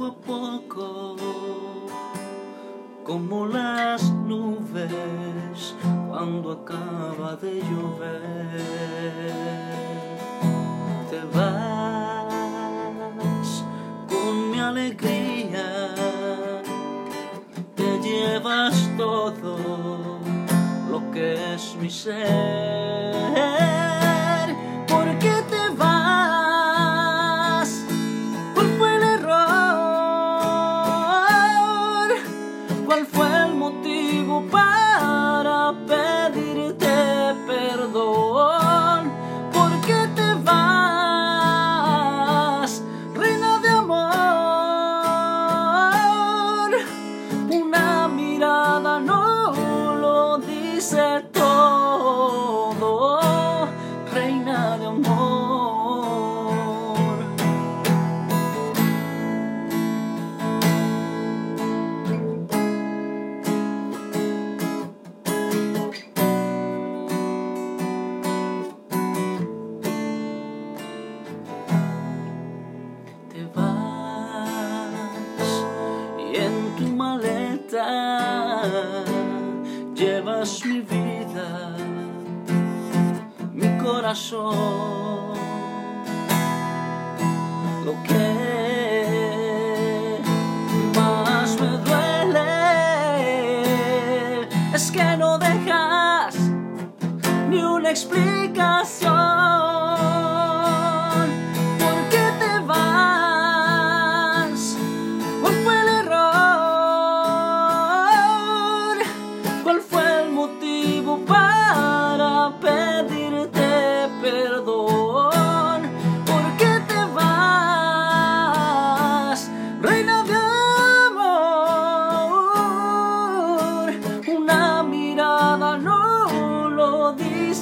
poco a poco, como las nubes cuando acaba de llover. Te vas con mi alegría, te llevas todo lo que es mi ser. y todo, reina de amor. Te vas y en tu maleta llevas mi vida, mi corazón, lo que más me duele es que no dejas ni una explicación.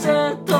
Todo.